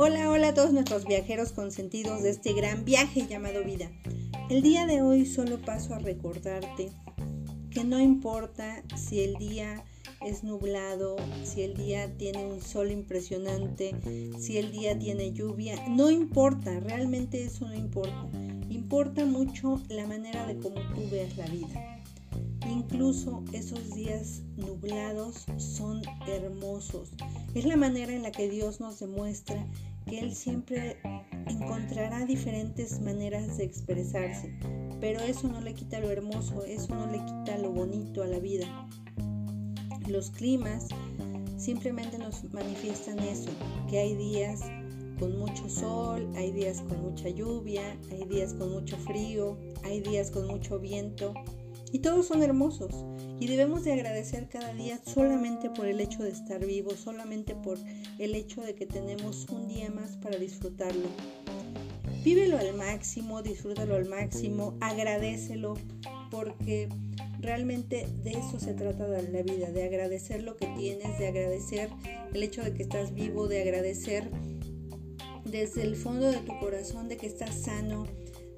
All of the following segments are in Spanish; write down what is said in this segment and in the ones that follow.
Hola, hola a todos nuestros viajeros consentidos de este gran viaje llamado vida. El día de hoy solo paso a recordarte que no importa si el día es nublado, si el día tiene un sol impresionante, si el día tiene lluvia, no importa, realmente eso no importa. Importa mucho la manera de cómo tú veas la vida. Incluso esos días nublados son hermosos. Es la manera en la que Dios nos demuestra que Él siempre encontrará diferentes maneras de expresarse, pero eso no le quita lo hermoso, eso no le quita lo bonito a la vida. Los climas simplemente nos manifiestan eso, que hay días con mucho sol, hay días con mucha lluvia, hay días con mucho frío, hay días con mucho viento, y todos son hermosos y debemos de agradecer cada día solamente por el hecho de estar vivos, solamente por el hecho de que tenemos un día más para disfrutarlo. Vívelo al máximo, disfrútalo al máximo, agradecelo porque realmente de eso se trata la vida, de agradecer lo que tienes, de agradecer el hecho de que estás vivo, de agradecer desde el fondo de tu corazón de que estás sano,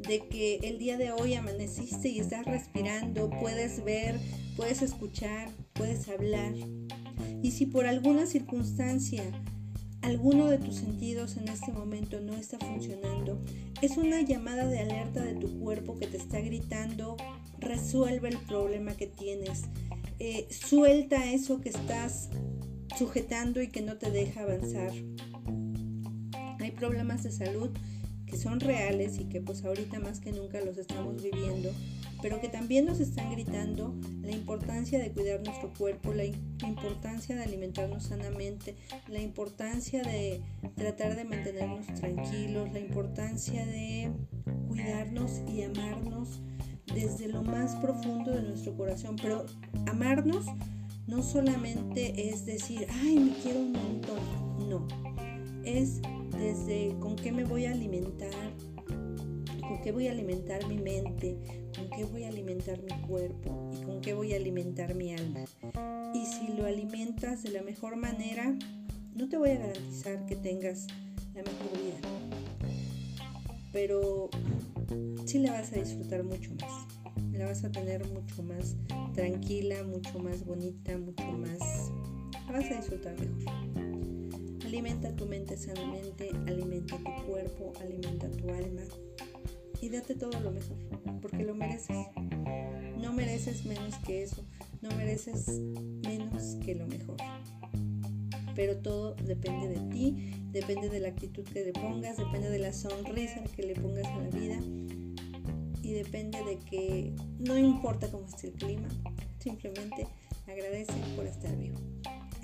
de que el día de hoy amaneciste y estás respirando, puedes ver, puedes escuchar, puedes hablar. Y si por alguna circunstancia alguno de tus sentidos en este momento no está funcionando, es una llamada de alerta de tu cuerpo que te está gritando, resuelve el problema que tienes, eh, suelta eso que estás sujetando y que no te deja avanzar. Hay problemas de salud que son reales y que pues ahorita más que nunca los estamos viviendo, pero que también nos están gritando la importancia de cuidar nuestro cuerpo, la importancia de alimentarnos sanamente, la importancia de tratar de mantenernos tranquilos, la importancia de cuidarnos y amarnos desde lo más profundo de nuestro corazón, pero amarnos no solamente es decir, ay, me quiero un montón, no, es desde con qué me voy a alimentar, con qué voy a alimentar mi mente, con qué voy a alimentar mi cuerpo y con qué voy a alimentar mi alma. Y si lo alimentas de la mejor manera, no te voy a garantizar que tengas la mejor vida, pero sí la vas a disfrutar mucho más. La vas a tener mucho más tranquila, mucho más bonita, mucho más... La vas a disfrutar mejor. Alimenta tu mente sanamente, alimenta tu cuerpo, alimenta tu alma y date todo lo mejor, porque lo mereces. No mereces menos que eso, no mereces menos que lo mejor. Pero todo depende de ti, depende de la actitud que le pongas, depende de la sonrisa que le pongas a la vida y depende de que no importa cómo esté el clima, simplemente agradece por estar vivo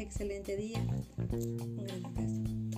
excelente día. Un gran abrazo.